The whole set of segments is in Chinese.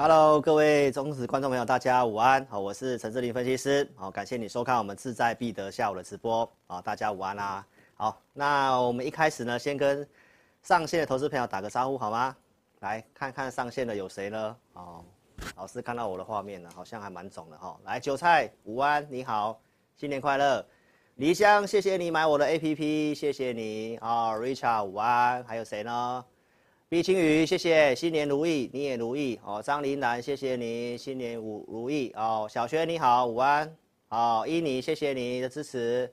Hello，各位忠实观众朋友，大家午安，好，我是陈志玲分析师，好，感谢你收看我们志在必得下午的直播，啊，大家午安啦、啊，好，那我们一开始呢，先跟上线的投资朋友打个招呼好吗？来看看上线的有谁呢？哦。老师看到我的画面了，好像还蛮肿的哈。来，韭菜午安，你好，新年快乐。黎香，谢谢你买我的 APP，谢谢你啊。Richard 午安，还有谁呢？毕青宇，谢谢，新年如意，你也如意哦。张琳兰，谢谢你，新年如如意哦。小轩你好，午安。好，伊妮，谢谢你的支持。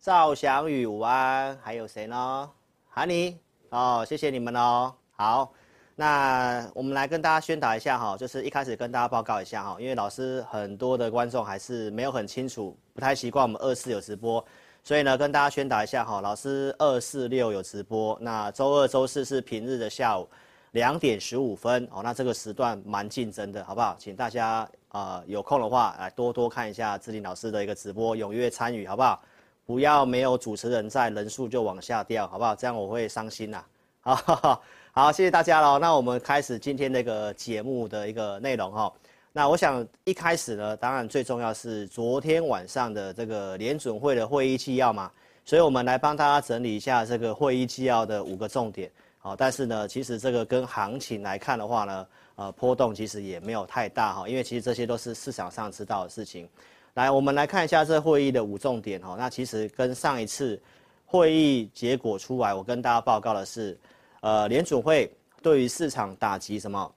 赵翔宇午安，还有谁呢？韩妮哦，谢谢你们哦。好。那我们来跟大家宣导一下哈，就是一开始跟大家报告一下哈，因为老师很多的观众还是没有很清楚，不太习惯我们二四有直播，所以呢跟大家宣导一下哈，老师二四六有直播，那周二、周四是平日的下午两点十五分哦，那这个时段蛮竞争的，好不好？请大家啊、有空的话来多多看一下志玲老师的一个直播，踊跃参与，好不好？不要没有主持人在，人数就往下掉，好不好？这样我会伤心呐，好。好，谢谢大家喽。那我们开始今天那个节目的一个内容哈。那我想一开始呢，当然最重要是昨天晚上的这个联准会的会议纪要嘛，所以我们来帮大家整理一下这个会议纪要的五个重点。好，但是呢，其实这个跟行情来看的话呢，呃，波动其实也没有太大哈，因为其实这些都是市场上知道的事情。来，我们来看一下这会议的五重点哈。那其实跟上一次会议结果出来，我跟大家报告的是。呃，联准会对于市场打击什么，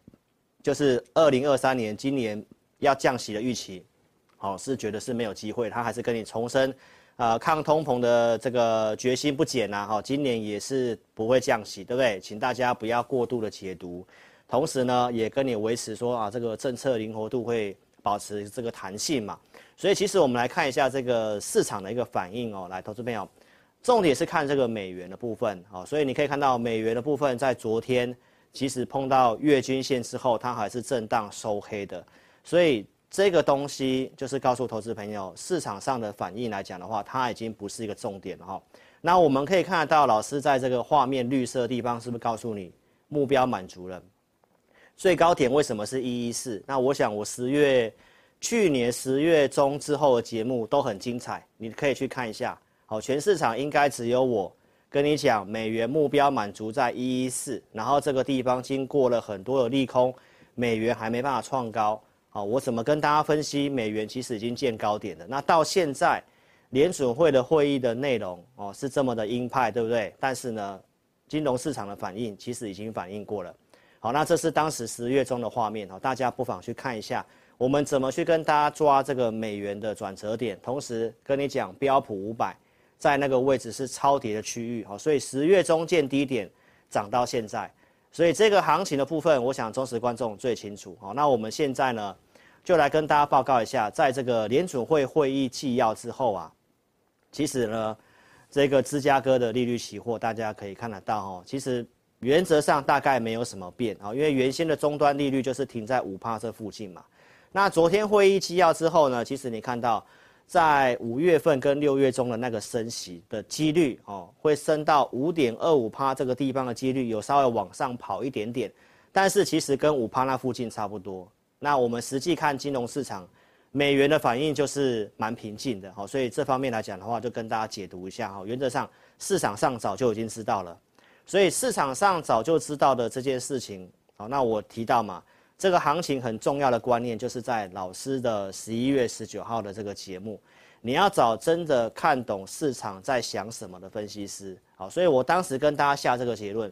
就是二零二三年今年要降息的预期，好、是觉得是没有机会，他还是跟你重申，呃，抗通膨的这个决心不减呐、啊，哈、今年也是不会降息，对不对？请大家不要过度的解读，同时呢，也跟你维持说啊，这个政策灵活度会保持这个弹性嘛，所以其实我们来看一下这个市场的一个反应哦，来，投资朋友。重点是看这个美元的部分，好，所以你可以看到美元的部分在昨天其实碰到月均线之后，它还是震荡收黑的，所以这个东西就是告诉投资朋友，市场上的反应来讲的话，它已经不是一个重点了哈。那我们可以看得到，老师在这个画面绿色的地方是不是告诉你目标满足了？最高点为什么是一一四？那我想我十月去年十月中之后的节目都很精彩，你可以去看一下。好，全市场应该只有我跟你讲，美元目标满足在一一四，然后这个地方经过了很多的利空，美元还没办法创高。好，我怎么跟大家分析？美元其实已经见高点了。那到现在，联准会的会议的内容哦是这么的鹰派，对不对？但是呢，金融市场的反应其实已经反应过了。好，那这是当时十月中的画面，好，大家不妨去看一下。我们怎么去跟大家抓这个美元的转折点？同时跟你讲标普五百。在那个位置是超跌的区域，好，所以十月中见低点，涨到现在，所以这个行情的部分，我想忠实观众最清楚，好，那我们现在呢，就来跟大家报告一下，在这个联准会会议纪要之后啊，其实呢，这个芝加哥的利率期货大家可以看得到哦，其实原则上大概没有什么变啊，因为原先的终端利率就是停在五趴这附近嘛，那昨天会议纪要之后呢，其实你看到。在五月份跟六月中的那个升息的几率哦，会升到五点二五趴这个地方的几率有稍微往上跑一点点，但是其实跟五趴那附近差不多。那我们实际看金融市场，美元的反应就是蛮平静的，好，所以这方面来讲的话，就跟大家解读一下哈。原则上市场上早就已经知道了，所以市场上早就知道的这件事情，好，那我提到嘛。这个行情很重要的观念，就是在老师的十一月十九号的这个节目你要找真的看懂市场在想什么的分析师。好，所以我当时跟大家下这个结论，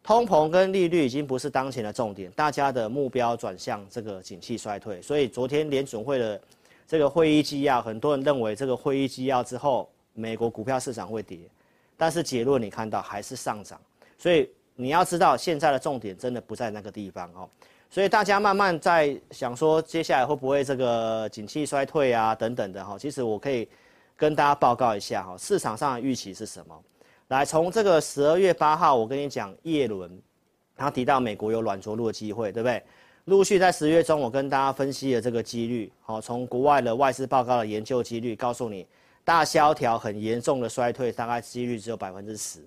通膨跟利率已经不是当前的重点，大家的目标转向这个景气衰退。所以昨天联准会的这个会议纪要，很多人认为这个会议纪要之后，美国股票市场会跌，但是结论你看到还是上涨。所以你要知道，现在的重点真的不在那个地方哦。所以大家慢慢在想说，接下来会不会这个景气衰退啊等等的哈？其实我可以跟大家报告一下哈，市场上的预期是什么？来，从这个十二月八号，我跟你讲，叶伦他提到美国有软着陆的机会，对不对？陆续在十月中，我跟大家分析了这个几率，好，从国外的外资报告的研究几率，告诉你大萧条很严重的衰退，大概几率只有百分之十，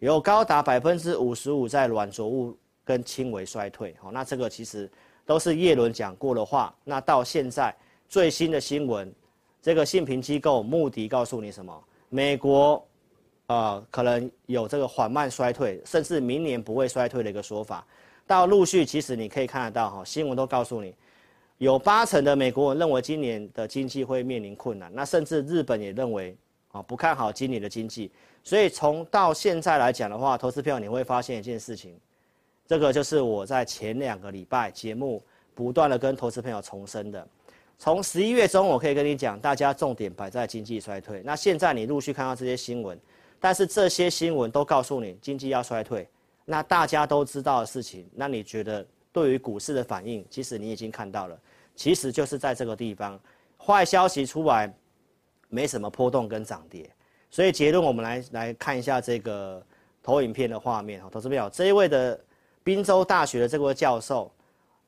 有高达百分之五十五在软着陆。跟轻微衰退，好，那这个其实都是叶伦讲过的话。那到现在最新的新闻，这个信评机构穆迪告诉你什么？美国，呃，可能有这个缓慢衰退，甚至明年不会衰退的一个说法。到陆续，其实你可以看得到，哈，新闻都告诉你，有八成的美国人认为今年的经济会面临困难。那甚至日本也认为，啊，不看好今年的经济。所以从到现在来讲的话，投资票你会发现一件事情。这个就是我在前两个礼拜节目不断的跟投资朋友重申的，从十一月中我可以跟你讲，大家重点摆在经济衰退。那现在你陆续看到这些新闻，但是这些新闻都告诉你经济要衰退，那大家都知道的事情，那你觉得对于股市的反应，其实你已经看到了，其实就是在这个地方，坏消息出来，没什么波动跟涨跌，所以结论我们来来看一下这个投影片的画面哈，投资朋友这一位的。宾州大学的这位教授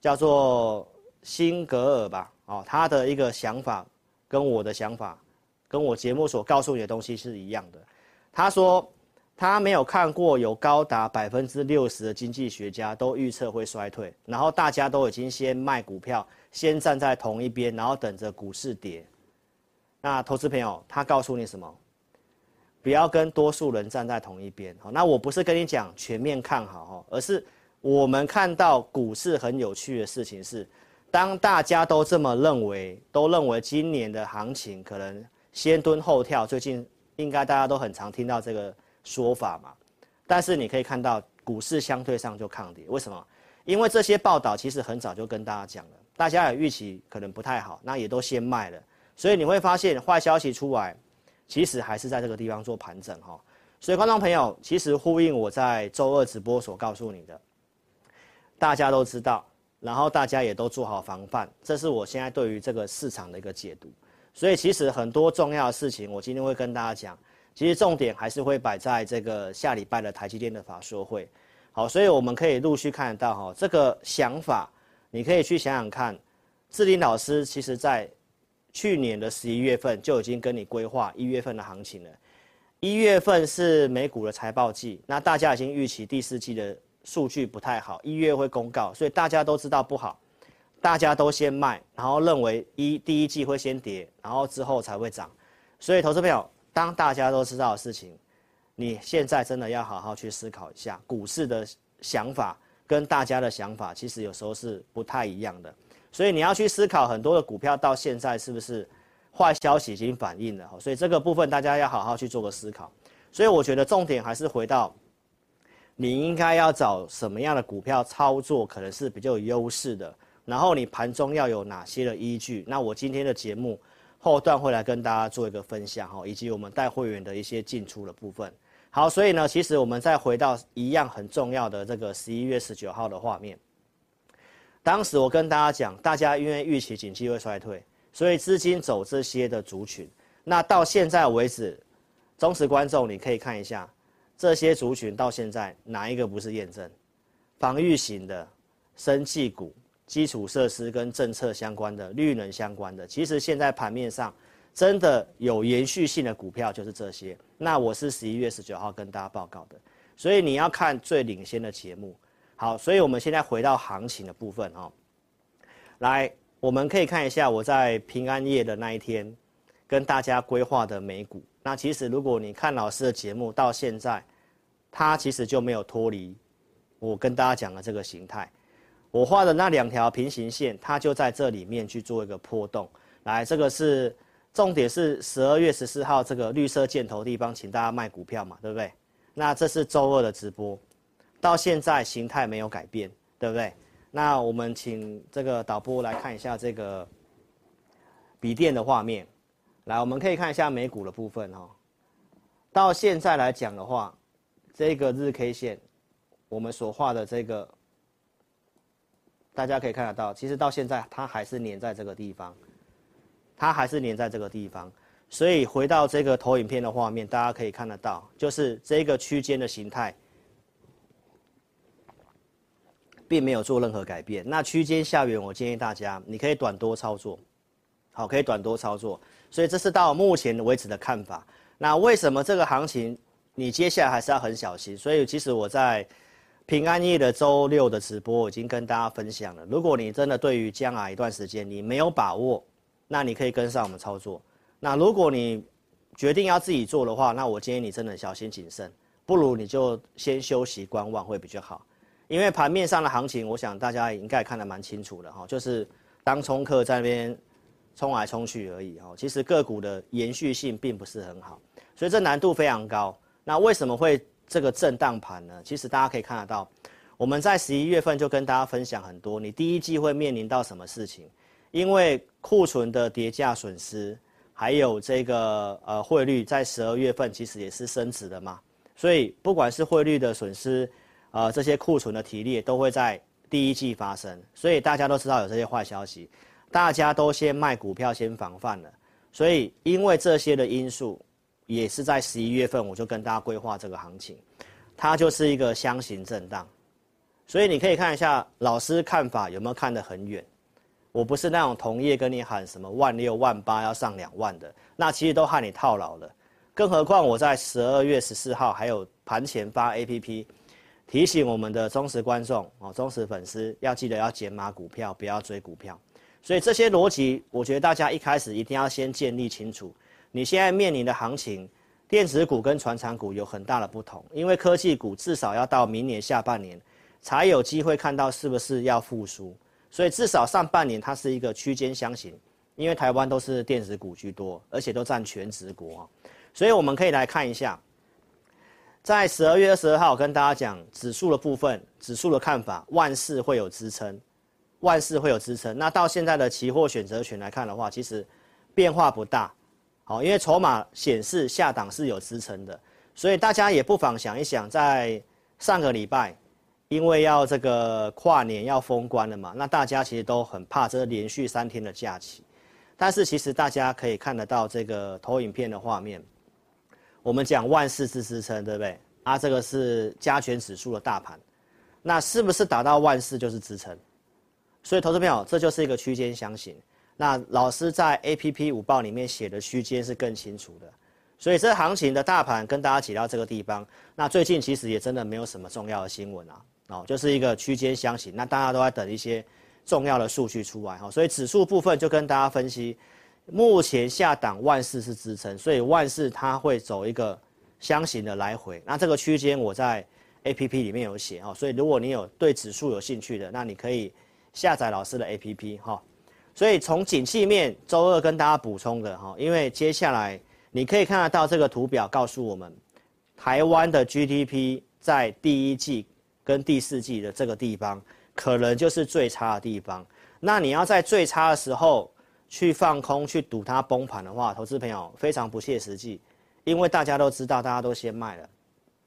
叫做辛格尔吧，哦，他的一个想法跟我的想法，跟我节目所告诉你的东西是一样的。他说他没有看过有高达百分之六十的经济学家都预测会衰退，然后大家都已经先卖股票，先站在同一边，然后等着股市跌。那投资朋友，他告诉你什么？不要跟多数人站在同一边。好，那我不是跟你讲全面看好哈，而是。我们看到股市很有趣的事情是，当大家都这么认为，都认为今年的行情可能先蹲后跳，最近应该大家都很常听到这个说法嘛。但是你可以看到股市相对上就抗跌，为什么？因为这些报道其实很早就跟大家讲了，大家也预期可能不太好，那也都先卖了，所以你会发现坏消息出来，其实还是在这个地方做盘整哈。所以观众朋友，其实呼应我在周二直播所告诉你的。大家都知道，然后大家也都做好防范，这是我现在对于这个市场的一个解读。所以其实很多重要的事情，我今天会跟大家讲。其实重点还是会摆在这个下礼拜的台积电的法说会。好，所以我们可以陆续看得到哈，这个想法，你可以去想想看。志霖老师其实在去年的十一月份就已经跟你规划一月份的行情了。一月份是美股的财报季，那大家已经预期第四季的。数据不太好，一月会公告，所以大家都知道不好，大家都先卖，然后认为一第一季会先跌，然后之后才会涨。所以，投资朋友，当大家都知道的事情，你现在真的要好好去思考一下，股市的想法跟大家的想法，其实有时候是不太一样的。所以你要去思考很多的股票到现在是不是坏消息已经反映了，所以这个部分大家要好好去做个思考。所以我觉得重点还是回到。你应该要找什么样的股票操作，可能是比较有优势的。然后你盘中要有哪些的依据？那我今天的节目后段会来跟大家做一个分享哈，以及我们带会员的一些进出的部分。好，所以呢，其实我们再回到一样很重要的这个十一月十九号的画面。当时我跟大家讲，大家因为预期景气会衰退，所以资金走这些的族群。那到现在为止，忠实观众你可以看一下。这些族群到现在哪一个不是验证？防御型的、生技股、基础设施跟政策相关的、绿能相关的，其实现在盘面上真的有延续性的股票就是这些。那我是十一月十九号跟大家报告的，所以你要看最领先的节目。好，所以我们现在回到行情的部分哦。来，我们可以看一下我在平安夜的那一天跟大家规划的美股。那其实，如果你看老师的节目到现在，他其实就没有脱离我跟大家讲的这个形态。我画的那两条平行线，它就在这里面去做一个波动。来，这个是重点是十二月十四号这个绿色箭头地方，请大家卖股票嘛，对不对？那这是周二的直播，到现在形态没有改变，对不对？那我们请这个导播来看一下这个笔电的画面，来，我们可以看一下美股的部分哈。到现在来讲的话，这个日 K 线，我们所画的这个，大家可以看得到，其实到现在它还是粘在这个地方，它还是粘在这个地方。所以回到这个投影片的画面，大家可以看得到，就是这个区间的形态。并没有做任何改变。那区间下缘，我建议大家，你可以短多操作，好，可以短多操作。所以这是到目前为止的看法。那为什么这个行情你接下来还是要很小心？所以其实我在平安夜的周六的直播，已经跟大家分享了。如果你真的对于将来一段时间你没有把握，那你可以跟上我们操作。那如果你决定要自己做的话，那我建议你真的小心谨慎，不如你就先休息观望会比较好。因为盘面上的行情，我想大家应该看得蛮清楚的哈，就是当冲客在那边冲来冲去而已哈。其实个股的延续性并不是很好，所以这难度非常高。那为什么会这个震荡盘呢？其实大家可以看得到，我们在十一月份就跟大家分享很多，你第一季会面临到什么事情？因为库存的跌价损失，还有这个呃汇率在十二月份其实也是升值的嘛，所以不管是汇率的损失。呃，这些库存的提列都会在第一季发生，所以大家都知道有这些坏消息，大家都先卖股票先防范了。所以因为这些的因素，也是在十一月份我就跟大家规划这个行情，它就是一个箱型震荡。所以你可以看一下老师看法有没有看得很远，我不是那种同业跟你喊什么万六万八要上两万的，那其实都害你套牢了。更何况我在十二月十四号还有盘前发 APP。提醒我们的忠实观众哦，忠实粉丝要记得要减码股票，不要追股票。所以这些逻辑，我觉得大家一开始一定要先建立清楚。你现在面临的行情，电子股跟传产股有很大的不同，因为科技股至少要到明年下半年才有机会看到是不是要复苏。所以至少上半年它是一个区间箱型，因为台湾都是电子股居多，而且都占全值股啊。所以我们可以来看一下。在十二月二十二号，跟大家讲指数的部分，指数的看法，万事会有支撑，万事会有支撑。那到现在的期货选择权来看的话，其实变化不大，好，因为筹码显示下档是有支撑的，所以大家也不妨想一想，在上个礼拜，因为要这个跨年要封关了嘛，那大家其实都很怕这连续三天的假期，但是其实大家可以看得到这个投影片的画面。我们讲万事是支撑，对不对？啊，这个是加权指数的大盘，那是不是打到万事就是支撑？所以，投资朋友，这就是一个区间箱型。那老师在 APP 五报里面写的区间是更清楚的。所以，这行情的大盘跟大家解到这个地方。那最近其实也真的没有什么重要的新闻啊，哦，就是一个区间箱型。那大家都在等一些重要的数据出来哈。所以，指数部分就跟大家分析。目前下档万事是支撑，所以万事它会走一个箱型的来回。那这个区间我在 APP 里面有写哈，所以如果你有对指数有兴趣的，那你可以下载老师的 APP 哈。所以从景气面，周二跟大家补充的哈，因为接下来你可以看得到这个图表告诉我们，台湾的 GDP 在第一季跟第四季的这个地方，可能就是最差的地方。那你要在最差的时候。去放空去赌它崩盘的话，投资朋友非常不切实际，因为大家都知道，大家都先卖了。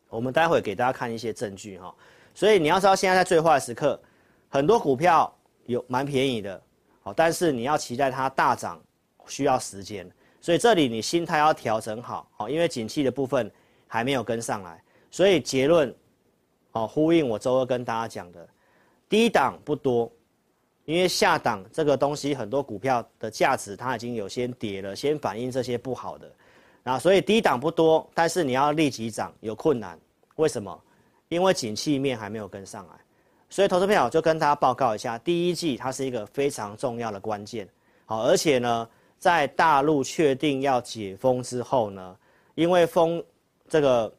我们待会给大家看一些证据哈，所以你要知道，现在在最坏的时刻，很多股票有蛮便宜的，好，但是你要期待它大涨需要时间，所以这里你心态要调整好，好，因为景气的部分还没有跟上来，所以结论，哦，呼应我周二跟大家讲的，低档不多。因为下档这个东西，很多股票的价值它已经有先跌了，先反映这些不好的，那，所以低档不多，但是你要立即涨有困难，为什么？因为景气面还没有跟上来，所以投资朋友就跟大家报告一下，第一季它是一个非常重要的关键，好，而且呢，在大陆确定要解封之后呢，因为封这个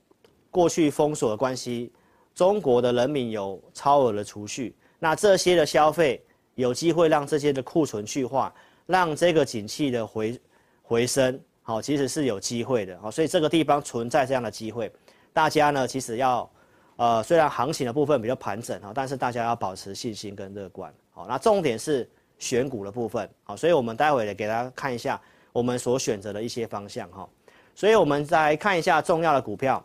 过去封锁的关系，中国的人民有超额的储蓄，那这些的消费。有机会让这些的库存去化，让这个景气的回回升，好，其实是有机会的，好，所以这个地方存在这样的机会，大家呢其实要，呃，虽然行情的部分比较盘整哈，但是大家要保持信心跟乐观，好，那重点是选股的部分，好，所以我们待会来给大家看一下我们所选择的一些方向哈，所以我们再看一下重要的股票，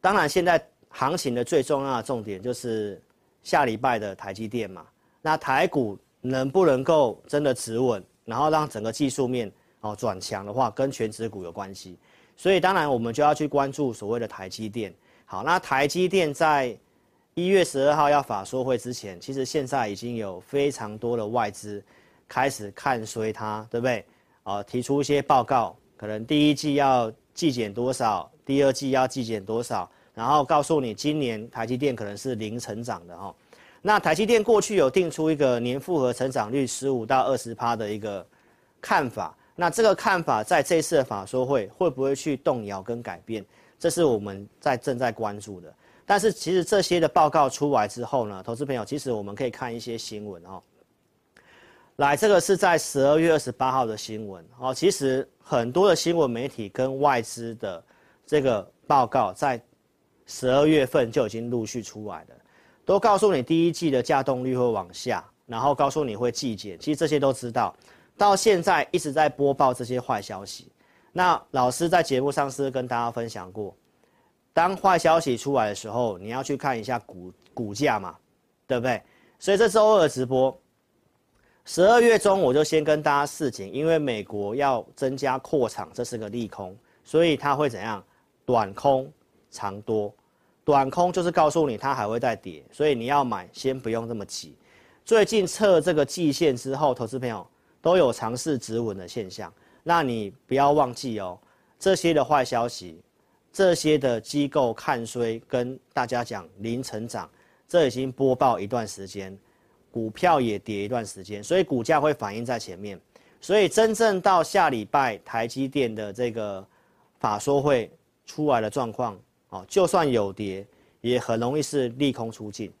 当然现在行情的最重要的重点就是下礼拜的台积电嘛，那台股能不能够真的止稳？然后让整个技术面哦转强的话，跟全指股有关系，所以当然我们就要去关注所谓的台积电。好，那台积电在一月十二号要法说会之前，其实现在已经有非常多的外资开始看衰它，对不对？啊，提出一些报告，可能第一季要季减多少，第二季要季减多少，然后告诉你今年台积电可能是零成长的哈。那台积电过去有定出一个年复合成长率十五到二十趴的一个看法，那这个看法在这次的法说会会不会去动摇跟改变？这是我们在正在关注的。但是其实这些的报告出来之后呢，投资朋友其实我们可以看一些新闻哦。来，这个是在十二月二十八号的新闻哦。其实很多的新闻媒体跟外资的这个报告在十二月份就已经陆续出来了。都告诉你第一季的价动率会往下，然后告诉你会季减，其实这些都知道。到现在一直在播报这些坏消息。那老师在节目上是跟大家分享过，当坏消息出来的时候，你要去看一下股股价嘛，对不对？所以这周二的直播，十二月中我就先跟大家示警，因为美国要增加扩厂，这是个利空，所以它会怎样？短空长多。短空就是告诉你它还会再跌，所以你要买，先不用这么急。最近测这个季线之后，投资朋友都有尝试止稳的现象。那你不要忘记哦，这些的坏消息，这些的机构看衰，跟大家讲零成长，这已经播报一段时间，股票也跌一段时间，所以股价会反映在前面。所以真正到下礼拜台积电的这个法说会出来的状况。哦，就算有跌，也很容易是利空出尽，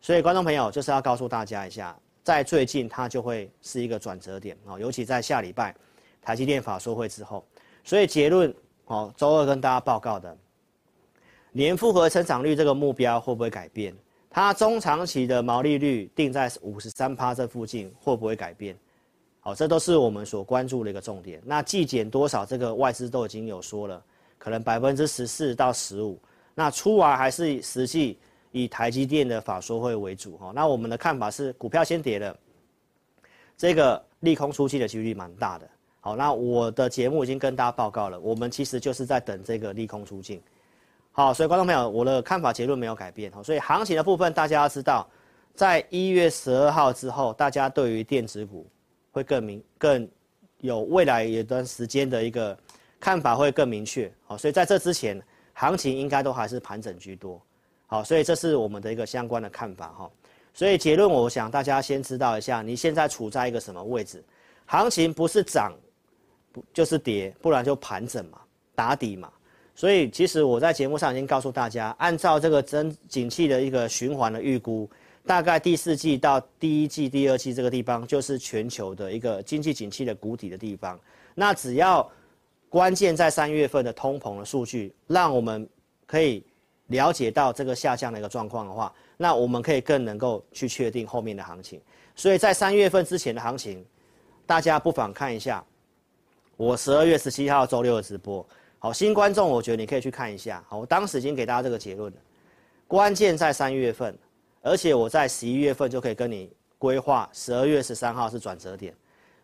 所以观众朋友就是要告诉大家一下，在最近它就会是一个转折点哦，尤其在下礼拜台积电法说会之后，所以结论哦，周二跟大家报告的年复合成长率这个目标会不会改变？它中长期的毛利率定在五十三趴这附近会不会改变？好，这都是我们所关注的一个重点。那季减多少？这个外资都已经有说了。可能百分之十四到十五，那出完还是实际以台积电的法说会为主哈。那我们的看法是，股票先跌了，这个利空出尽的几率蛮大的。好，那我的节目已经跟大家报告了，我们其实就是在等这个利空出尽。好，所以观众朋友，我的看法结论没有改变。好，所以行情的部分大家要知道，在一月十二号之后，大家对于电子股会更明更有未来一段时间的一个。看法会更明确，好，所以在这之前，行情应该都还是盘整居多，好，所以这是我们的一个相关的看法哈。所以结论，我想大家先知道一下，你现在处在一个什么位置？行情不是涨，就是跌，不然就盘整嘛，打底嘛。所以其实我在节目上已经告诉大家，按照这个真景气的一个循环的预估，大概第四季到第一季、第二季这个地方，就是全球的一个经济景气的谷底的地方。那只要关键在三月份的通膨的数据，让我们可以了解到这个下降的一个状况的话，那我们可以更能够去确定后面的行情。所以在三月份之前的行情，大家不妨看一下我十二月十七号周六的直播。好，新观众，我觉得你可以去看一下。好，我当时已经给大家这个结论了，关键在三月份，而且我在十一月份就可以跟你规划，十二月十三号是转折点，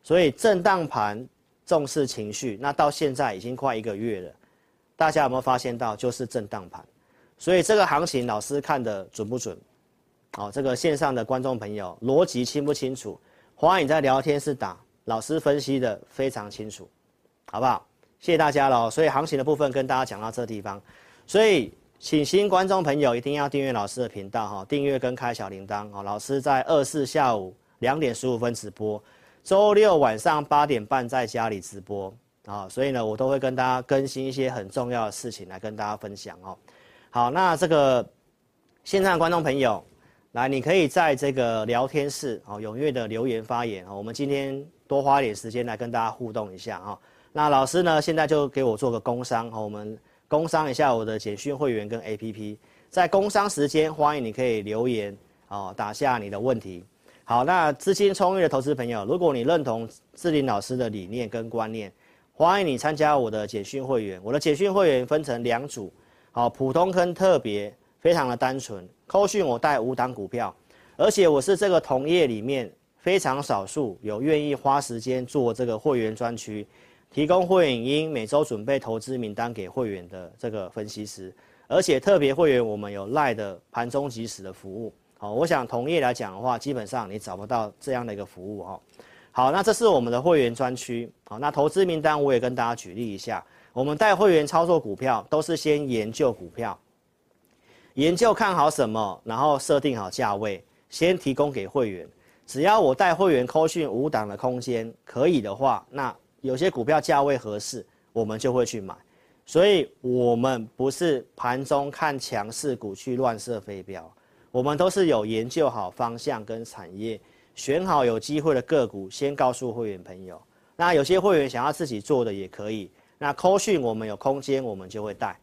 所以震荡盘。重视情绪，那到现在已经快一个月了，大家有没有发现到就是震荡盘？所以这个行情老师看得准不准？好，这个线上的观众朋友逻辑清不清楚？欢迎在聊天室打，老师分析的非常清楚，好不好？谢谢大家喽。所以行情的部分跟大家讲到这个地方，所以请新观众朋友一定要订阅老师的频道哈，订阅跟开小铃铛哦。老师在二四下午两点十五分直播。周六晚上八点半在家里直播啊，所以呢，我都会跟大家更新一些很重要的事情来跟大家分享哦。好，那这个线上观众朋友，来，你可以在这个聊天室哦，踊跃的留言发言哦。我们今天多花点时间来跟大家互动一下哈。那老师呢，现在就给我做个工商哦，我们工商一下我的简讯会员跟 APP。在工商时间，欢迎你可以留言哦，打下你的问题。好，那资金充裕的投资朋友，如果你认同志林老师的理念跟观念，欢迎你参加我的简讯会员。我的简讯会员分成两组，好，普通跟特别，非常的单纯。扣讯我带五档股票，而且我是这个同业里面非常少数有愿意花时间做这个会员专区，提供会员影音，每周准备投资名单给会员的这个分析师，而且特别会员我们有赖的盘中即时的服务。好，我想同业来讲的话，基本上你找不到这样的一个服务哈。好，那这是我们的会员专区。好，那投资名单我也跟大家举例一下，我们带会员操作股票都是先研究股票。研究看好什么，然后设定好价位，先提供给会员。只要我带会员扣讯五档的空间可以的话，那有些股票价位合适，我们就会去买。所以，我们不是盘中看强势股去乱射飞镖，我们都是有研究好方向跟产业，选好有机会的个股，先告诉会员朋友。那有些会员想要自己做的也可以。那扣讯我们有空间，我们就会带。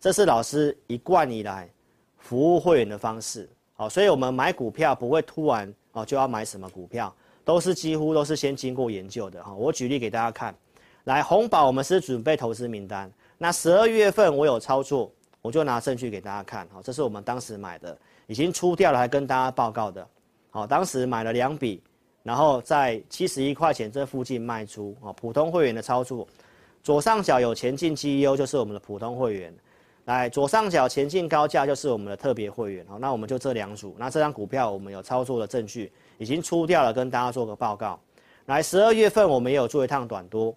这是老师一贯以来。服务会员的方式，好，所以我们买股票不会突然哦就要买什么股票，都是几乎都是先经过研究的哈。我举例给大家看，来红宝我们是准备投资名单，那十二月份我有操作，我就拿证据给大家看，好，这是我们当时买的，已经出掉了，还跟大家报告的，好，当时买了两笔，然后在七十一块钱这附近卖出，哦，普通会员的操作，左上角有前进 GEO，就是我们的普通会员。来，左上角前进高价就是我们的特别会员，好，那我们就这两组。那这张股票我们有操作的证据，已经出掉了，跟大家做个报告。来，十二月份我们也有做一趟短多，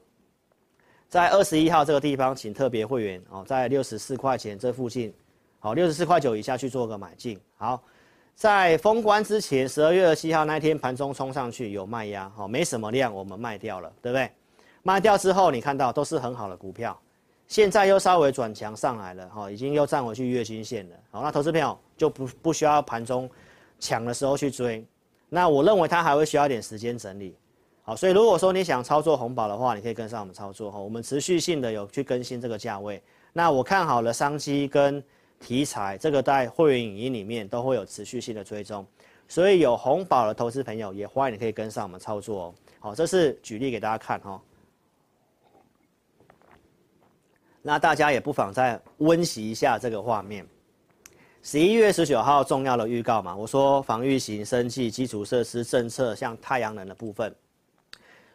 在二十一号这个地方，请特别会员哦，在六十四块钱这附近，好，六十四块九以下去做个买进。好，在封关之前，十二月二十七号那天盘中冲上去有卖压，好，没什么量，我们卖掉了，对不对？卖掉之后，你看到都是很好的股票。现在又稍微转强上来了，哈，已经又站回去月均线了，好，那投资朋友就不不需要盘中抢的时候去追，那我认为它还会需要一点时间整理，好，所以如果说你想操作红宝的话，你可以跟上我们操作，哈，我们持续性的有去更新这个价位，那我看好了商机跟题材，这个在会员影音里面都会有持续性的追踪，所以有红宝的投资朋友也欢迎你可以跟上我们操作哦，好，这是举例给大家看哈。那大家也不妨再温习一下这个画面。十一月十九号重要的预告嘛，我说防御型、生技、基础设施政策，像太阳能的部分。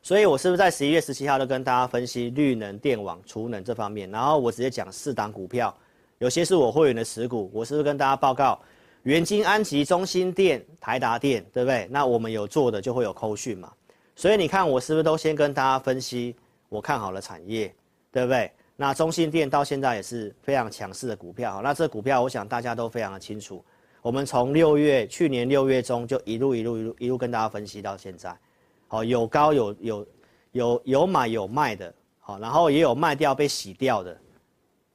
所以我是不是在十一月十七号就跟大家分析绿能、电网、储能这方面？然后我直接讲四档股票，有些是我会员的持股，我是不是跟大家报告元晶、安集、中兴电、台达电，对不对？那我们有做的就会有扣讯嘛。所以你看我是不是都先跟大家分析我看好的产业，对不对？那中信电到现在也是非常强势的股票，那这股票我想大家都非常的清楚。我们从六月去年六月中就一路一路一路一路跟大家分析到现在，好，有高有有有有买有卖的，好，然后也有卖掉被洗掉的，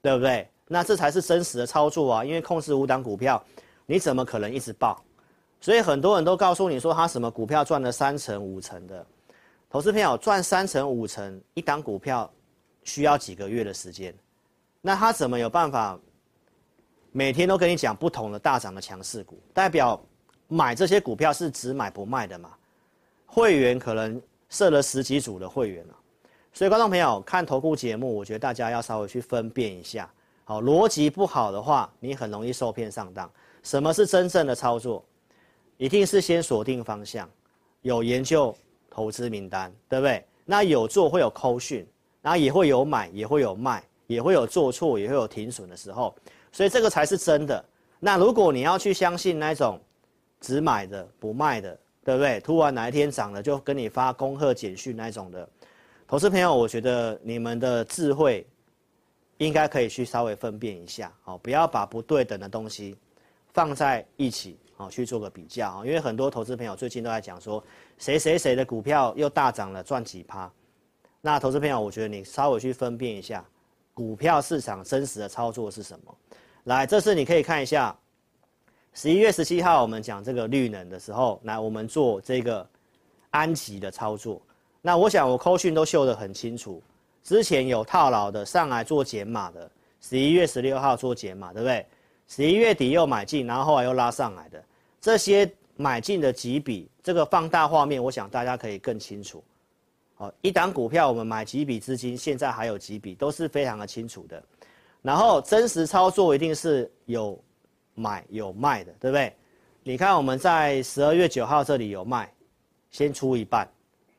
对不对？那这才是真实的操作啊！因为控制五档股票，你怎么可能一直爆？所以很多人都告诉你说他什么股票赚了三成五成的，投资朋友赚三成五成一档股票。需要几个月的时间，那他怎么有办法每天都跟你讲不同的大涨的强势股？代表买这些股票是只买不卖的嘛？会员可能设了十几组的会员了，所以观众朋友看投顾节目，我觉得大家要稍微去分辨一下。好，逻辑不好的话，你很容易受骗上当。什么是真正的操作？一定是先锁定方向，有研究投资名单，对不对？那有做会有扣讯。然后也会有买，也会有卖，也会有做错，也会有停损的时候，所以这个才是真的。那如果你要去相信那种只买的不卖的，对不对？突然哪一天涨了就跟你发恭贺简讯那种的，投资朋友，我觉得你们的智慧应该可以去稍微分辨一下，好，不要把不对等的东西放在一起，好，去做个比较，因为很多投资朋友最近都在讲说，谁谁谁的股票又大涨了，赚几趴。那投资朋友，我觉得你稍微去分辨一下，股票市场真实的操作是什么？来，这次你可以看一下，十一月十七号我们讲这个绿能的时候，来我们做这个安吉的操作。那我想我扣讯都秀得很清楚，之前有套牢的上来做减码的，十一月十六号做减码，对不对？十一月底又买进，然后后来又拉上来的这些买进的几笔，这个放大画面，我想大家可以更清楚。好，一档股票我们买几笔资金，现在还有几笔，都是非常的清楚的。然后真实操作一定是有买有卖的，对不对？你看我们在十二月九号这里有卖，先出一半，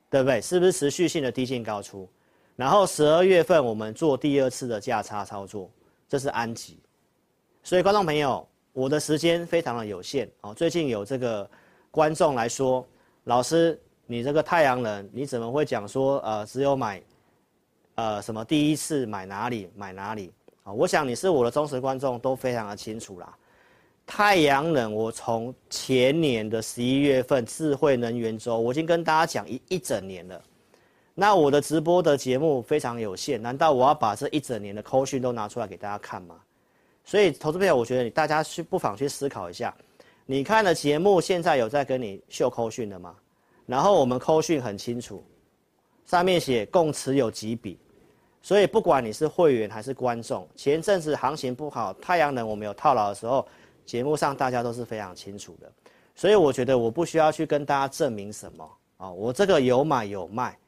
对不对？是不是持续性的低进高出？然后十二月份我们做第二次的价差操作，这是安吉。所以观众朋友，我的时间非常的有限哦。最近有这个观众来说，老师，你这个太阳能，你怎么会讲说呃只有买，呃什么第一次买哪里买哪里啊？我想你是我的忠实观众，都非常的清楚啦。太阳能，我从前年的十一月份智慧能源周，我已经跟大家讲一一整年了。那我的直播的节目非常有限，难道我要把这一整年的扣讯都拿出来给大家看吗？所以，投资朋友，我觉得你大家去不妨去思考一下，你看的节目现在有在跟你秀扣讯的吗？然后我们扣讯很清楚，上面写共持有几笔，所以不管你是会员还是观众，前阵子行情不好，太阳能我们有套牢的时候，节目上大家都是非常清楚的。所以我觉得我不需要去跟大家证明什么啊，我这个有买有卖，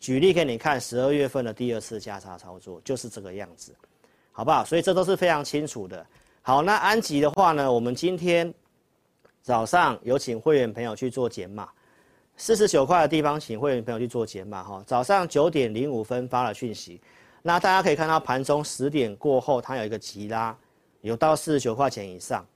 举例给你看，十二月份的第二次加差操作就是这个样子。好不好？所以这都是非常清楚的。好，那安吉的话呢，我们今天早上有请会员朋友去做减码，四十九块的地方请会员朋友去做减码哈。早上九点零五分发了讯息，那大家可以看到盘中十点过后，它有一个急拉，有到四十九块钱以上，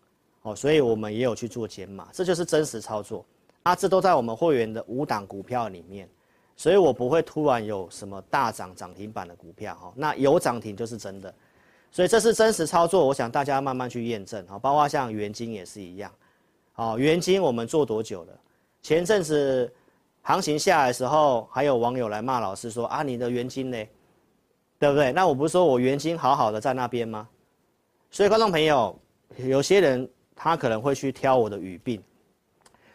哦，所以我们也有去做减码，这就是真实操作啊，这都在我们会员的五档股票里面，所以我不会突然有什么大涨涨停板的股票哈，那有涨停就是真的。所以这是真实操作，我想大家慢慢去验证啊，包括像元金也是一样，好，元金我们做多久了？前阵子行情下来的时候，还有网友来骂老师说啊，你的元金呢？对不对？那我不是说我元金好好的在那边吗？所以观众朋友，有些人他可能会去挑我的语病，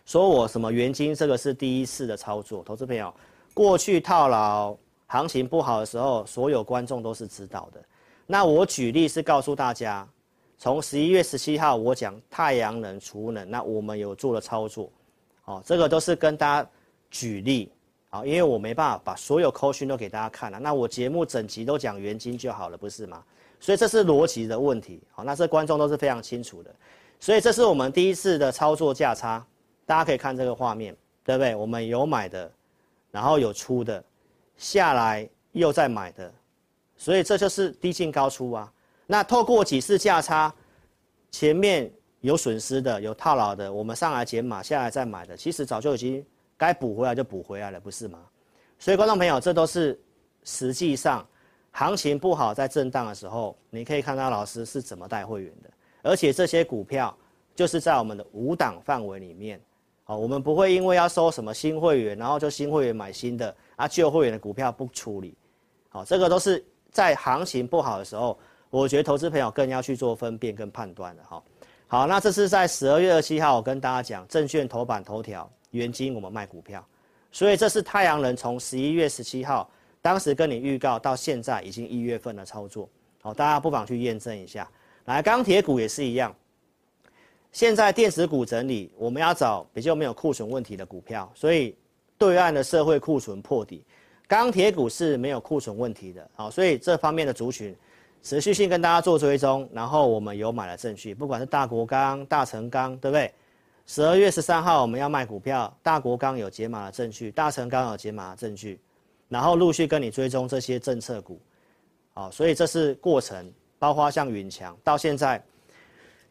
说我什么元金这个是第一次的操作，投资朋友，过去套牢行情不好的时候，所有观众都是知道的。那我举例是告诉大家，从十一月十七号我讲太阳能储能，那我们有做了操作，哦，这个都是跟大家举例，啊，因为我没办法把所有扣讯都给大家看了，那我节目整集都讲元金就好了，不是吗？所以这是逻辑的问题，好，那这观众都是非常清楚的，所以这是我们第一次的操作价差，大家可以看这个画面，对不对？我们有买的，然后有出的，下来又再买的。所以这就是低进高出啊。那透过几次价差，前面有损失的、有套牢的，我们上来减码，下来再买的，其实早就已经该补回来就补回来了，不是吗？所以观众朋友，这都是实际上行情不好在震荡的时候，你可以看到老师是怎么带会员的，而且这些股票就是在我们的五档范围里面，好，我们不会因为要收什么新会员，然后就新会员买新的啊，旧会员的股票不处理，好，这个都是。在行情不好的时候，我觉得投资朋友更要去做分辨跟判断的哈。好，那这是在十二月二十七号，我跟大家讲，证券头版头条，元晶我们卖股票，所以这是太阳能从十一月十七号，当时跟你预告到现在已经一月份的操作，好，大家不妨去验证一下。来，钢铁股也是一样，现在电子股整理，我们要找比较没有库存问题的股票，所以对岸的社会库存破底。钢铁股是没有库存问题的，好，所以这方面的族群持续性跟大家做追踪，然后我们有买了证据，不管是大国钢、大成钢，对不对？十二月十三号我们要卖股票，大国钢有解码的证据，大成钢有解码的证据，然后陆续跟你追踪这些政策股，好，所以这是过程，包括像允强到现在，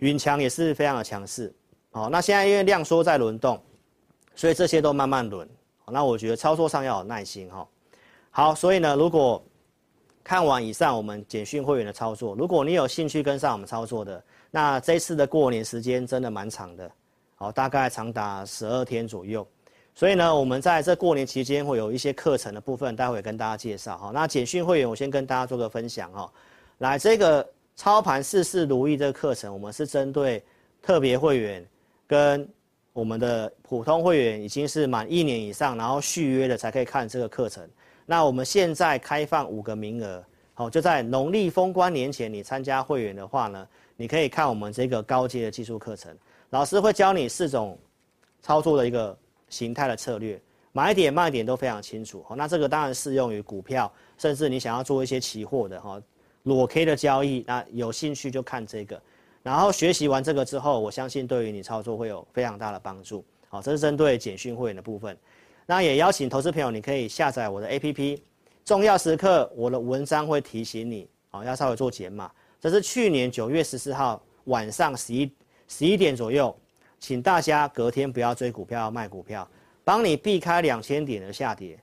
允强也是非常的强势，好，那现在因为量缩在轮动，所以这些都慢慢轮，那我觉得操作上要有耐心哈。好，所以呢，如果看完以上我们简讯会员的操作，如果你有兴趣跟上我们操作的，那这次的过年时间真的蛮长的，好，大概长达十二天左右。所以呢，我们在这过年期间会有一些课程的部分，待会跟大家介绍哈。那简讯会员我先跟大家做个分享哈。来，这个操盘事事如意这个课程，我们是针对特别会员跟我们的普通会员已经是满一年以上，然后续约的才可以看这个课程。那我们现在开放五个名额，好，就在农历封关年前，你参加会员的话呢，你可以看我们这个高阶的技术课程，老师会教你四种操作的一个形态的策略，买点卖点都非常清楚。好，那这个当然适用于股票，甚至你想要做一些期货的哈，裸 K 的交易，那有兴趣就看这个。然后学习完这个之后，我相信对于你操作会有非常大的帮助。好，这是针对简讯会员的部分。那也邀请投资朋友，你可以下载我的 APP，重要时刻我的文章会提醒你，好，要稍微做减码。这是去年九月十四号晚上十一十一点左右，请大家隔天不要追股票，卖股票，帮你避开两千点的下跌。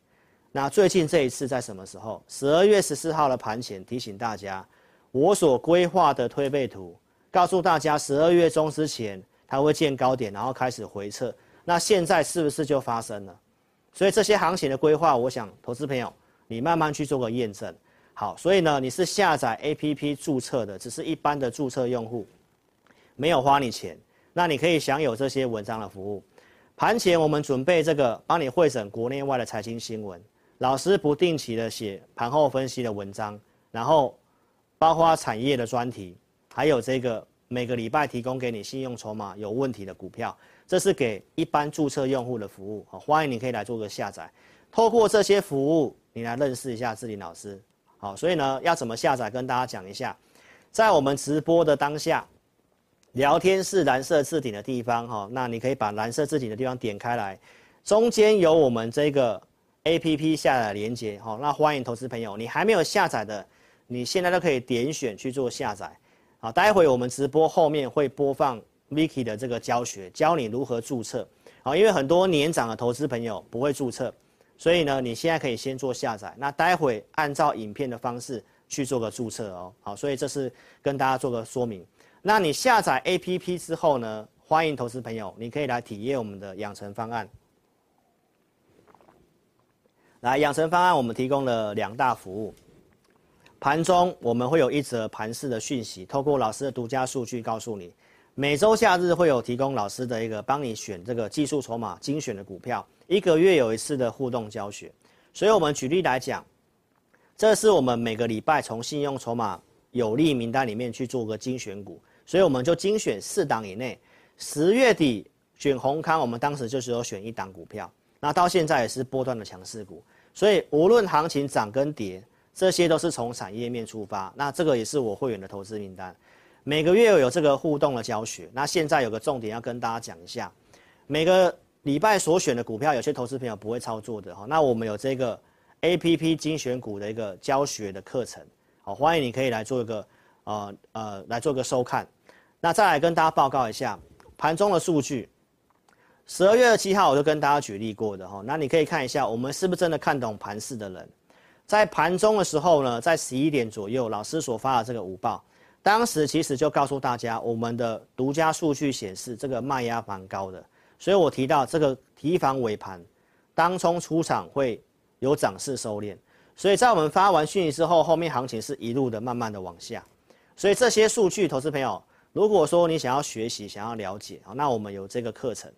那最近这一次在什么时候？十二月十四号的盘前提醒大家，我所规划的推背图。告诉大家，十二月中之前它会见高点，然后开始回撤。那现在是不是就发生了？所以这些行情的规划，我想投资朋友你慢慢去做个验证。好，所以呢，你是下载 APP 注册的，只是一般的注册用户，没有花你钱，那你可以享有这些文章的服务。盘前我们准备这个，帮你汇整国内外的财经新闻，老师不定期的写盘后分析的文章，然后包括产业的专题。还有这个每个礼拜提供给你信用筹码有问题的股票，这是给一般注册用户的服务，好，欢迎你可以来做个下载。透过这些服务，你来认识一下志霖老师，好，所以呢，要怎么下载，跟大家讲一下，在我们直播的当下，聊天室蓝色置顶的地方，哈，那你可以把蓝色置顶的地方点开来，中间有我们这个 APP 下载连接，好，那欢迎投资朋友，你还没有下载的，你现在都可以点选去做下载。好，待会我们直播后面会播放 Vicky 的这个教学，教你如何注册。好，因为很多年长的投资朋友不会注册，所以呢，你现在可以先做下载。那待会按照影片的方式去做个注册哦。好，所以这是跟大家做个说明。那你下载 APP 之后呢，欢迎投资朋友，你可以来体验我们的养成方案。来，养成方案我们提供了两大服务。盘中我们会有一则盘势的讯息，透过老师的独家数据告诉你，每周假日会有提供老师的一个帮你选这个技术筹码精选的股票，一个月有一次的互动教学。所以我们举例来讲，这是我们每个礼拜从信用筹码有利名单里面去做个精选股，所以我们就精选四档以内。十月底选宏康，我们当时就只有选一档股票，那到现在也是波段的强势股，所以无论行情涨跟跌。这些都是从产业面出发，那这个也是我会员的投资名单，每个月有这个互动的教学。那现在有个重点要跟大家讲一下，每个礼拜所选的股票，有些投资朋友不会操作的哈，那我们有这个 APP 精选股的一个教学的课程，好，欢迎你可以来做一个呃呃来做个收看。那再来跟大家报告一下盘中的数据，十二月二十七号我就跟大家举例过的哈，那你可以看一下我们是不是真的看懂盘势的人。在盘中的时候呢，在十一点左右，老师所发的这个午报，当时其实就告诉大家，我们的独家数据显示这个卖压蛮高的，所以我提到这个提防尾盘，当冲出场会有涨势收敛，所以在我们发完讯息之后，后面行情是一路的慢慢的往下，所以这些数据，投资朋友，如果说你想要学习、想要了解，那我们有这个课程，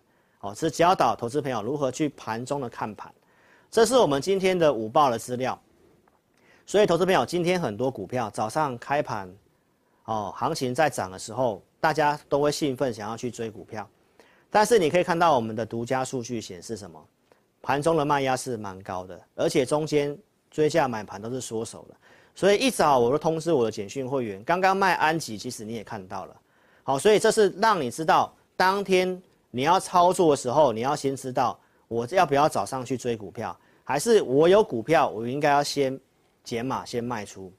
哦，是教导投资朋友如何去盘中的看盘，这是我们今天的午报的资料。所以，投资朋友，今天很多股票早上开盘，哦，行情在涨的时候，大家都会兴奋，想要去追股票。但是你可以看到，我们的独家数据显示什么？盘中的卖压是蛮高的，而且中间追价买盘都是缩手的。所以一早我就通知我的简讯会员，刚刚卖安吉，其实你也看到了。好，所以这是让你知道，当天你要操作的时候，你要先知道我要不要早上去追股票，还是我有股票，我应该要先。减码先卖出，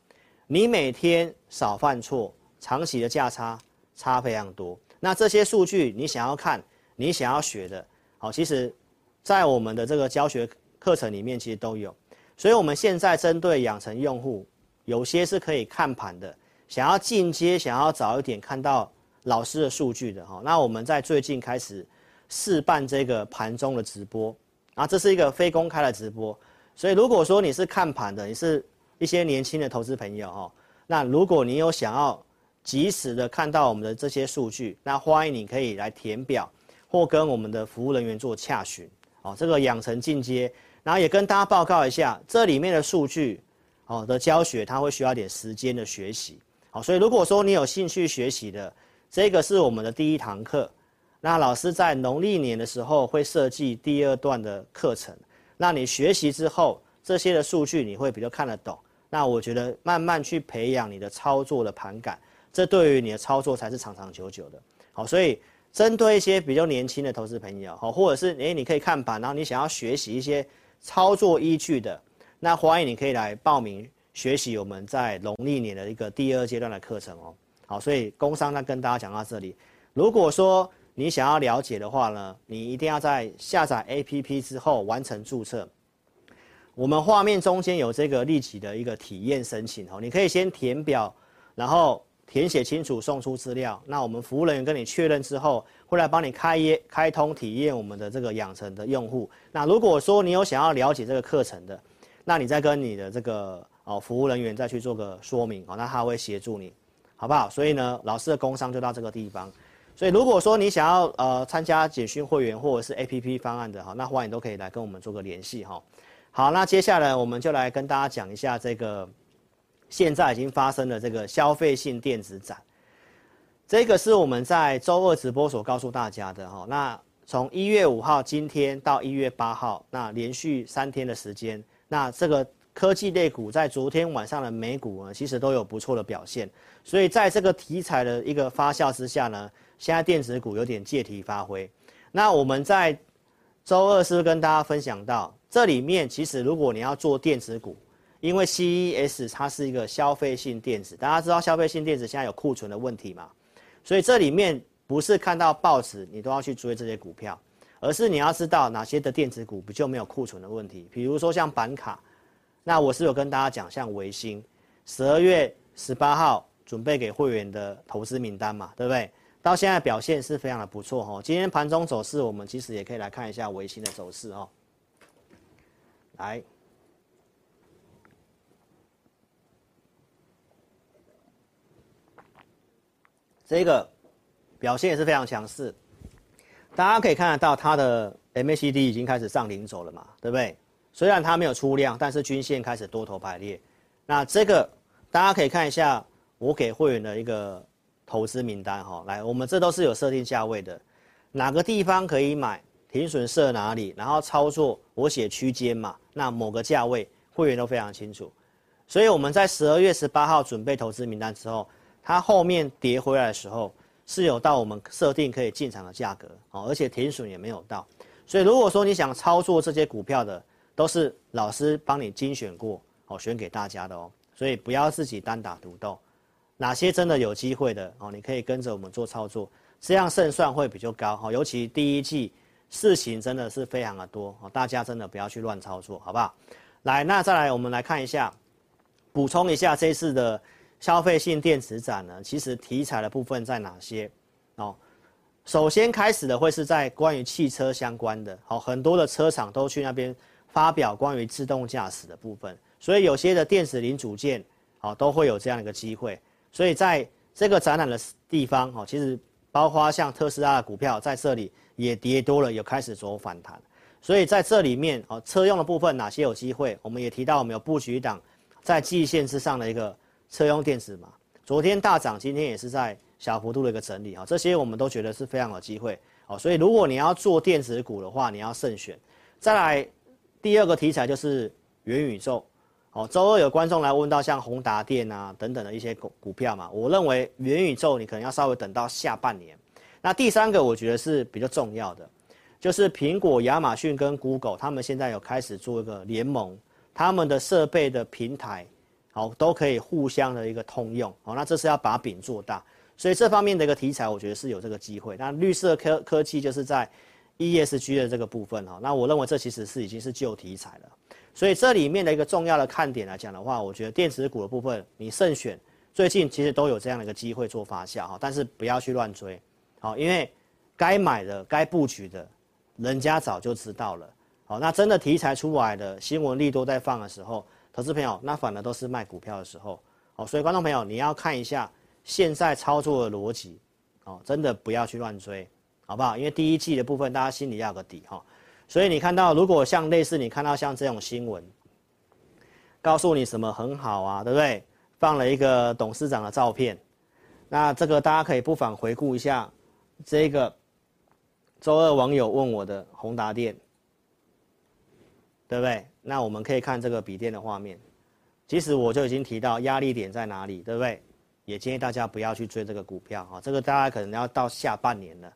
你每天少犯错，长期的价差差非常多。那这些数据你想要看，你想要学的，好，其实，在我们的这个教学课程里面其实都有。所以我们现在针对养成用户，有些是可以看盘的，想要进阶，想要早一点看到老师的数据的哈。那我们在最近开始试办这个盘中的直播，啊，这是一个非公开的直播，所以如果说你是看盘的，你是。一些年轻的投资朋友哦，那如果你有想要及时的看到我们的这些数据，那欢迎你可以来填表或跟我们的服务人员做洽询。哦，这个养成进阶，然后也跟大家报告一下，这里面的数据，哦的教学，它会需要点时间的学习。好，所以如果说你有兴趣学习的，这个是我们的第一堂课。那老师在农历年的时候会设计第二段的课程。那你学习之后，这些的数据你会比较看得懂。那我觉得慢慢去培养你的操作的盘感。这对于你的操作才是长长久久的，好，所以针对一些比较年轻的投资朋友，好，或者是诶，你可以看盘，然后你想要学习一些操作依据的，那欢迎你可以来报名学习我们在农历年的一个第二阶段的课程哦，好，所以工商呢跟大家讲到这里，如果说你想要了解的话呢，你一定要在下载 APP 之后完成注册，我们画面中间有这个立即的一个体验申请哦，你可以先填表，然后。填写清楚，送出资料。那我们服务人员跟你确认之后，会来帮你开业、开通体验我们的这个养成的用户。那如果说你有想要了解这个课程的，那你再跟你的这个哦服务人员再去做个说明哦，那他会协助你，好不好？所以呢，老师的工商就到这个地方。所以如果说你想要呃参加简讯会员或者是 APP 方案的哈，那欢迎都可以来跟我们做个联系哈。好，那接下来我们就来跟大家讲一下这个。现在已经发生了这个消费性电子展，这个是我们在周二直播所告诉大家的哈。那从一月五号今天到一月八号，那连续三天的时间，那这个科技类股在昨天晚上的美股呢，其实都有不错的表现。所以在这个题材的一个发酵之下呢，现在电子股有点借题发挥。那我们在周二是不是跟大家分享到，这里面其实如果你要做电子股。因为 CES 它是一个消费性电子，大家知道消费性电子现在有库存的问题嘛，所以这里面不是看到报纸你都要去追这些股票，而是你要知道哪些的电子股不就没有库存的问题。比如说像板卡，那我是有跟大家讲，像微星，十二月十八号准备给会员的投资名单嘛，对不对？到现在表现是非常的不错哦。今天盘中走势，我们其实也可以来看一下微星的走势哦，来。这个表现也是非常强势，大家可以看得到它的 MACD 已经开始上领走了嘛，对不对？虽然它没有出量，但是均线开始多头排列。那这个大家可以看一下我给会员的一个投资名单哈，来，我们这都是有设定价位的，哪个地方可以买，停损设哪里，然后操作我写区间嘛，那某个价位会员都非常清楚。所以我们在十二月十八号准备投资名单之后。它后面跌回来的时候是有到我们设定可以进场的价格哦，而且停损也没有到，所以如果说你想操作这些股票的，都是老师帮你精选过哦，选给大家的哦，所以不要自己单打独斗，哪些真的有机会的哦，你可以跟着我们做操作，这样胜算会比较高哦，尤其第一季事情真的是非常的多哦，大家真的不要去乱操作，好不好？来，那再来我们来看一下，补充一下这次的。消费性电子展呢，其实题材的部分在哪些？哦，首先开始的会是在关于汽车相关的，好，很多的车厂都去那边发表关于自动驾驶的部分，所以有些的电子零组件，好，都会有这样的一个机会。所以在这个展览的地方，哦，其实包括像特斯拉的股票在这里也跌多了，有开始走反弹。所以在这里面，哦，车用的部分哪些有机会？我们也提到我们有布局档在季线之上的一个。车用电子嘛，昨天大涨，今天也是在小幅度的一个整理啊，这些我们都觉得是非常有机会哦。所以如果你要做电子股的话，你要慎选。再来第二个题材就是元宇宙哦。周二有观众来问到像宏达电啊等等的一些股股票嘛，我认为元宇宙你可能要稍微等到下半年。那第三个我觉得是比较重要的，就是苹果、亚马逊跟 Google 他们现在有开始做一个联盟，他们的设备的平台。好，都可以互相的一个通用，好，那这是要把饼做大，所以这方面的一个题材，我觉得是有这个机会。那绿色科科技就是在 ESG 的这个部分哈，那我认为这其实是已经是旧题材了。所以这里面的一个重要的看点来讲的话，我觉得电子股的部分你慎选，最近其实都有这样的一个机会做发酵哈，但是不要去乱追，好，因为该买的、该布局的，人家早就知道了，好，那真的题材出来的新闻力都在放的时候。投资朋友，那反而都是卖股票的时候，好，所以观众朋友，你要看一下现在操作的逻辑，哦，真的不要去乱追，好不好？因为第一季的部分大家心里要有个底哈。所以你看到，如果像类似你看到像这种新闻，告诉你什么很好啊，对不对？放了一个董事长的照片，那这个大家可以不妨回顾一下，这个周二网友问我的宏达电，对不对？那我们可以看这个笔电的画面，其实我就已经提到压力点在哪里，对不对？也建议大家不要去追这个股票啊，这个大家可能要到下半年了，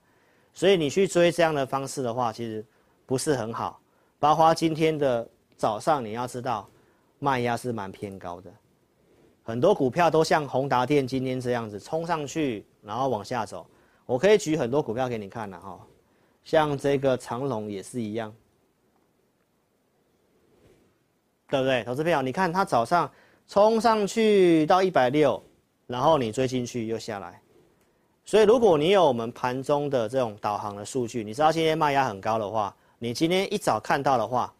所以你去追这样的方式的话，其实。不是很好，包括今天的早上，你要知道，卖压是蛮偏高的，很多股票都像宏达电今天这样子冲上去，然后往下走。我可以举很多股票给你看了哈，像这个长龙也是一样，对不对？投资票，你看它早上冲上去到一百六，然后你追进去又下来。所以如果你有我们盘中的这种导航的数据，你知道今天卖压很高的话。你今天一早看到的话，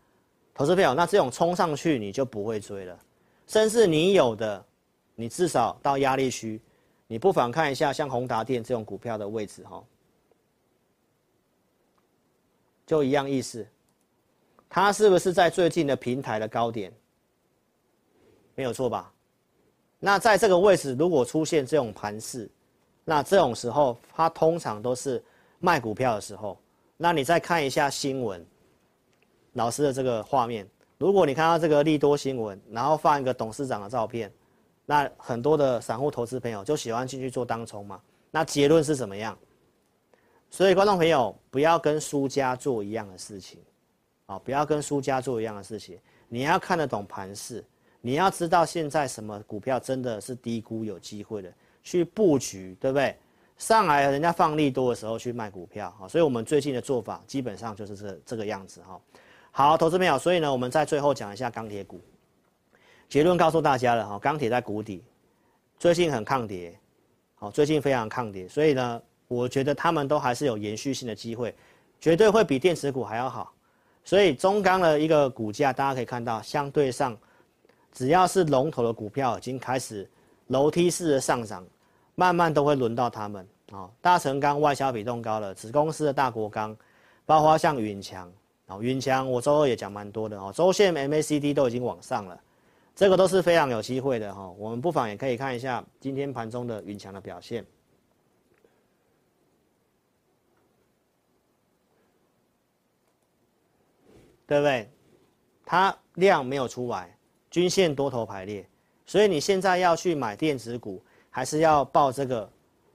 投资票，那这种冲上去你就不会追了，甚至你有的，你至少到压力区，你不妨看一下像宏达电这种股票的位置哈，就一样意思，它是不是在最近的平台的高点？没有错吧？那在这个位置如果出现这种盘势，那这种时候它通常都是卖股票的时候。那你再看一下新闻，老师的这个画面，如果你看到这个利多新闻，然后放一个董事长的照片，那很多的散户投资朋友就喜欢进去做当冲嘛。那结论是怎么样？所以观众朋友不要跟输家做一样的事情，啊，不要跟输家做一样的事情。你要看得懂盘势，你要知道现在什么股票真的是低估有机会的，去布局，对不对？上来人家放利多的时候去卖股票，所以我们最近的做法基本上就是这这个样子哈。好，投资朋友，所以呢，我们在最后讲一下钢铁股。结论告诉大家了哈，钢铁在谷底，最近很抗跌，好，最近非常抗跌，所以呢，我觉得他们都还是有延续性的机会，绝对会比电池股还要好。所以中钢的一个股价，大家可以看到，相对上，只要是龙头的股票已经开始楼梯式的上涨。慢慢都会轮到他们啊，大成钢外销比重高了，子公司的大国钢，包括像允强，啊，允强我周二也讲蛮多的哦，周线 MACD 都已经往上了，这个都是非常有机会的哈，我们不妨也可以看一下今天盘中的允强的表现，对不对？它量没有出来，均线多头排列，所以你现在要去买电子股。还是要报这个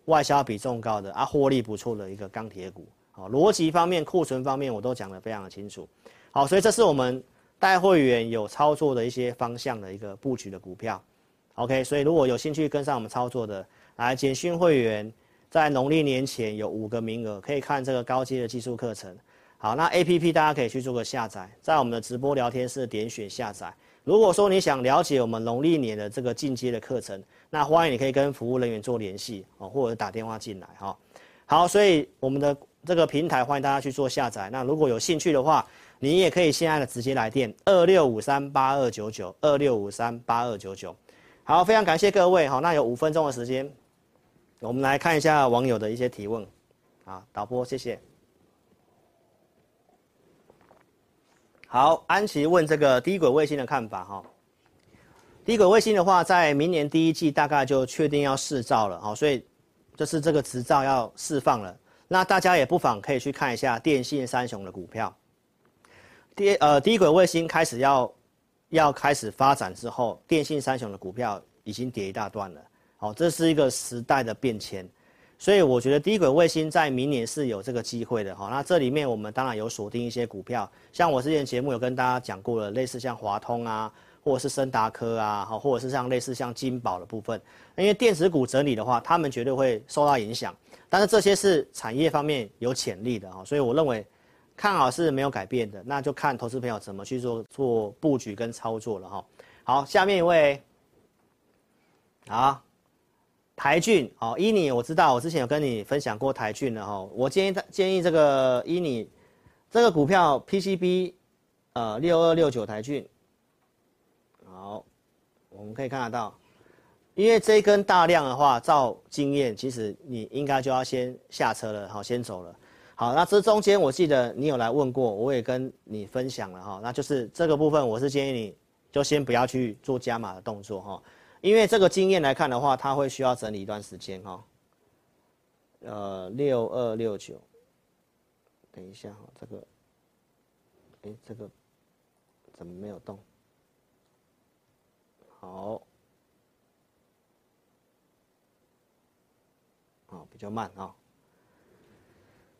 外销比重高的啊，获利不错的一个钢铁股。好，逻辑方面、库存方面我都讲得非常的清楚。好，所以这是我们带会员有操作的一些方向的一个布局的股票。OK，所以如果有兴趣跟上我们操作的，来简讯会员，在农历年前有五个名额可以看这个高阶的技术课程。好，那 APP 大家可以去做个下载，在我们的直播聊天室点选下载。如果说你想了解我们农历年的这个进阶的课程，那欢迎你可以跟服务人员做联系哦，或者打电话进来哈。好，所以我们的这个平台欢迎大家去做下载。那如果有兴趣的话，你也可以现在的直接来电二六五三八二九九二六五三八二九九。好，非常感谢各位哈。那有五分钟的时间，我们来看一下网友的一些提问。啊，导播谢谢。好，安琪问这个低轨卫星的看法哈。低轨卫星的话，在明年第一季大概就确定要试造了哈，所以就是这个执照要释放了。那大家也不妨可以去看一下电信三雄的股票。低呃低轨卫星开始要要开始发展之后，电信三雄的股票已经跌一大段了。好，这是一个时代的变迁。所以我觉得低轨卫星在明年是有这个机会的哈。那这里面我们当然有锁定一些股票，像我之前节目有跟大家讲过了，类似像华通啊，或者是森达科啊，哈，或者是像类似像金宝的部分。因为电子股整理的话，他们绝对会受到影响。但是这些是产业方面有潜力的哈，所以我认为看好是没有改变的。那就看投资朋友怎么去做做布局跟操作了哈。好，下面一位，好。台郡哦，依你我知道，我之前有跟你分享过台郡的哈。我建议他建议这个依你这个股票 PCB，呃六二六九台郡，好，我们可以看得到因为这一根大量的话，照经验，其实你应该就要先下车了，好，先走了。好，那这中间我记得你有来问过，我也跟你分享了哈，那就是这个部分，我是建议你就先不要去做加码的动作哈，因为这个经验来看的话，它会需要整理一段时间哈。呃，六二六九，等一下哈，这个，哎，这个怎么没有动？好。比较慢啊。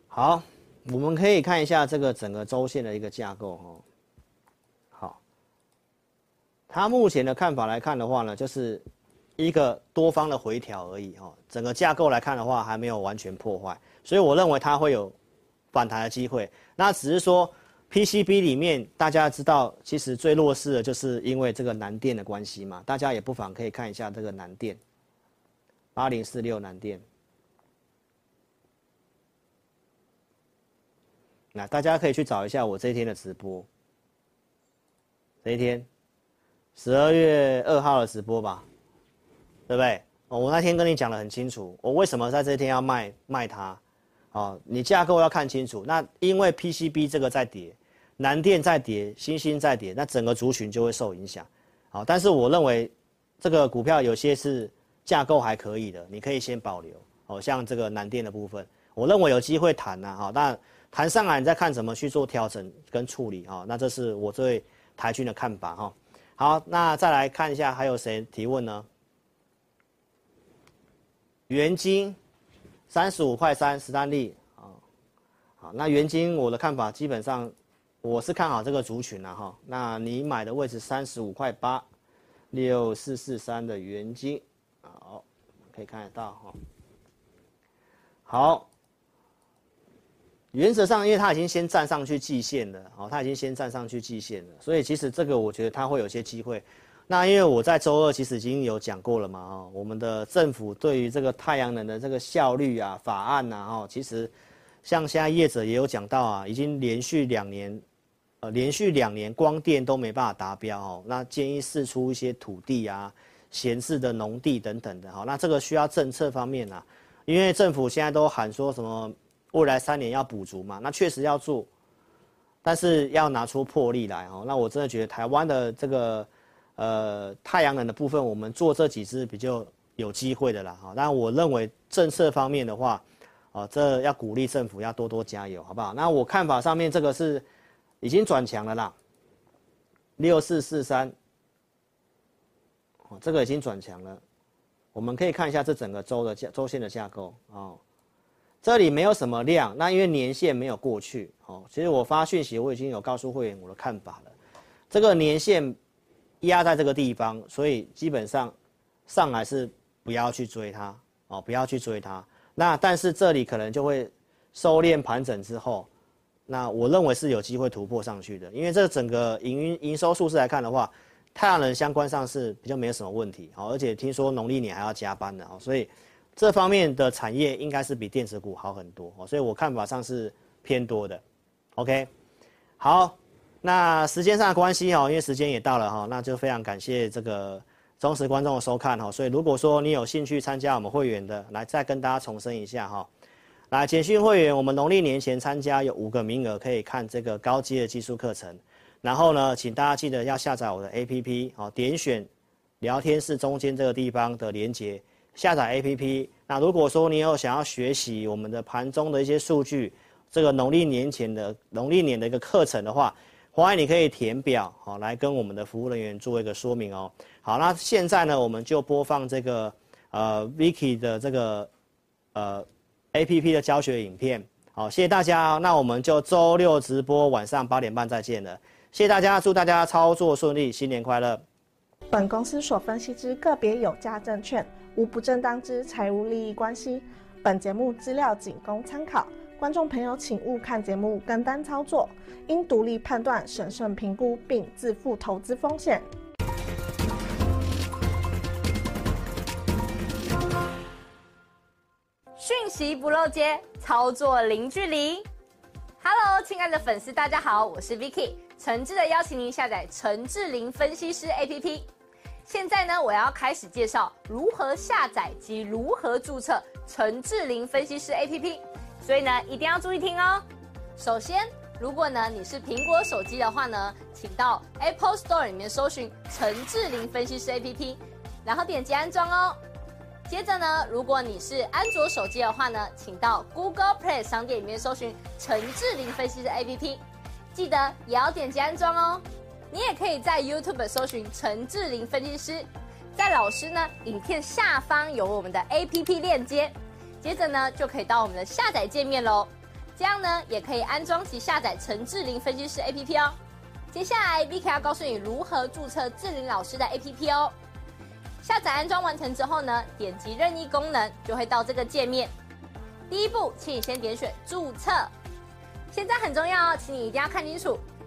好，我们可以看一下这个整个周线的一个架构哦。他，目前的看法来看的话呢，就是一个多方的回调而已哦。整个架构来看的话，还没有完全破坏，所以我认为它会有反弹的机会。那只是说 PCB 里面大家知道，其实最弱势的就是因为这个南电的关系嘛。大家也不妨可以看一下这个南电，八零四六南电。那大家可以去找一下我这一天的直播，这一天，十二月二号的直播吧，对不对？我那天跟你讲得很清楚，我为什么在这天要卖卖它，哦，你架构要看清楚。那因为 PCB 这个在跌，南电在跌，欣兴在跌，那整个族群就会受影响。好，但是我认为这个股票有些是架构还可以的，你可以先保留。哦，像这个南电的部分，我认为有机会谈呐，哈，但。谈上来，你再看怎么去做调整跟处理哈。那这是我对台军的看法哈。好，那再来看一下还有谁提问呢？元晶三十五块三，史丹利啊。好，那元晶我的看法基本上我是看好这个族群了哈。那你买的位置三十五块八，六四四三的元晶，好，可以看得到哈。好。原则上，因为它已经先站上去季线了，哦，它已经先站上去季线了，所以其实这个我觉得它会有些机会。那因为我在周二其实已经有讲过了嘛，哦，我们的政府对于这个太阳能的这个效率啊、法案呐，哦，其实像现在业者也有讲到啊，已经连续两年，呃，连续两年光电都没办法达标哦，那建议释出一些土地啊、闲置的农地等等的，好，那这个需要政策方面啊，因为政府现在都喊说什么。未来三年要补足嘛？那确实要做，但是要拿出魄力来哦。那我真的觉得台湾的这个呃太阳能的部分，我们做这几支比较有机会的啦哈。但我认为政策方面的话，哦，这要鼓励政府要多多加油，好不好？那我看法上面这个是已经转强了啦，六四四三，哦，这个已经转强了。我们可以看一下这整个周的架周线的架构哦。这里没有什么量，那因为年限没有过去，哦，其实我发讯息我已经有告诉会员我的看法了，这个年限压在这个地方，所以基本上上来是不要去追它，哦，不要去追它。那但是这里可能就会收敛盘整之后，那我认为是有机会突破上去的，因为这整个营营收数字来看的话，太阳能相关上是比较没有什么问题，哦，而且听说农历年还要加班的，哦，所以。这方面的产业应该是比电子股好很多哦，所以我看法上是偏多的。OK，好，那时间上的关系哦，因为时间也到了哈，那就非常感谢这个忠实观众的收看哈。所以如果说你有兴趣参加我们会员的，来再跟大家重申一下哈。来简讯会员，我们农历年前参加有五个名额可以看这个高阶的技术课程。然后呢，请大家记得要下载我的 APP 哦，点选聊天室中间这个地方的连接。下载 APP，那如果说你有想要学习我们的盘中的一些数据，这个农历年前的农历年的一个课程的话，欢迎你可以填表，好，来跟我们的服务人员做一个说明哦。好，那现在呢，我们就播放这个呃 Vicky 的这个呃 APP 的教学影片。好，谢谢大家，那我们就周六直播晚上八点半再见了。谢谢大家，祝大家操作顺利，新年快乐。本公司所分析之个别有价证券，无不正当之财务利益关系。本节目资料仅供参考，观众朋友请勿看节目跟单操作，应独立判断、审慎评估并自负投资风险。讯息不漏接，操作零距离。Hello，亲爱的粉丝，大家好，我是 Vicky，诚挚的邀请您下载陈志玲分析师 APP。现在呢，我要开始介绍如何下载及如何注册陈志霖分析师 APP，所以呢，一定要注意听哦。首先，如果呢你是苹果手机的话呢，请到 Apple Store 里面搜寻陈志霖分析师 APP，然后点击安装哦。接着呢，如果你是安卓手机的话呢，请到 Google Play 商店里面搜寻陈志霖分析师 APP，记得也要点击安装哦。你也可以在 YouTube 搜寻陈志霖分析师，在老师呢影片下方有我们的 APP 链接，接着呢就可以到我们的下载界面喽。这样呢也可以安装及下载陈志霖分析师 APP 哦。接下来 Vicky 要告诉你如何注册志霖老师的 APP 哦。下载安装完成之后呢，点击任意功能就会到这个界面。第一步，请你先点选注册。现在很重要哦，请你一定要看清楚。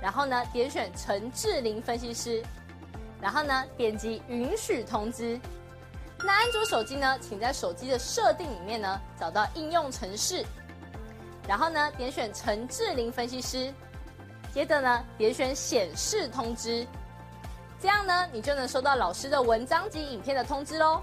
然后呢，点选陈志霖分析师，然后呢，点击允许通知。那安卓手机呢，请在手机的设定里面呢，找到应用程式，然后呢，点选陈志霖分析师，接着呢，点选显示通知，这样呢，你就能收到老师的文章及影片的通知喽。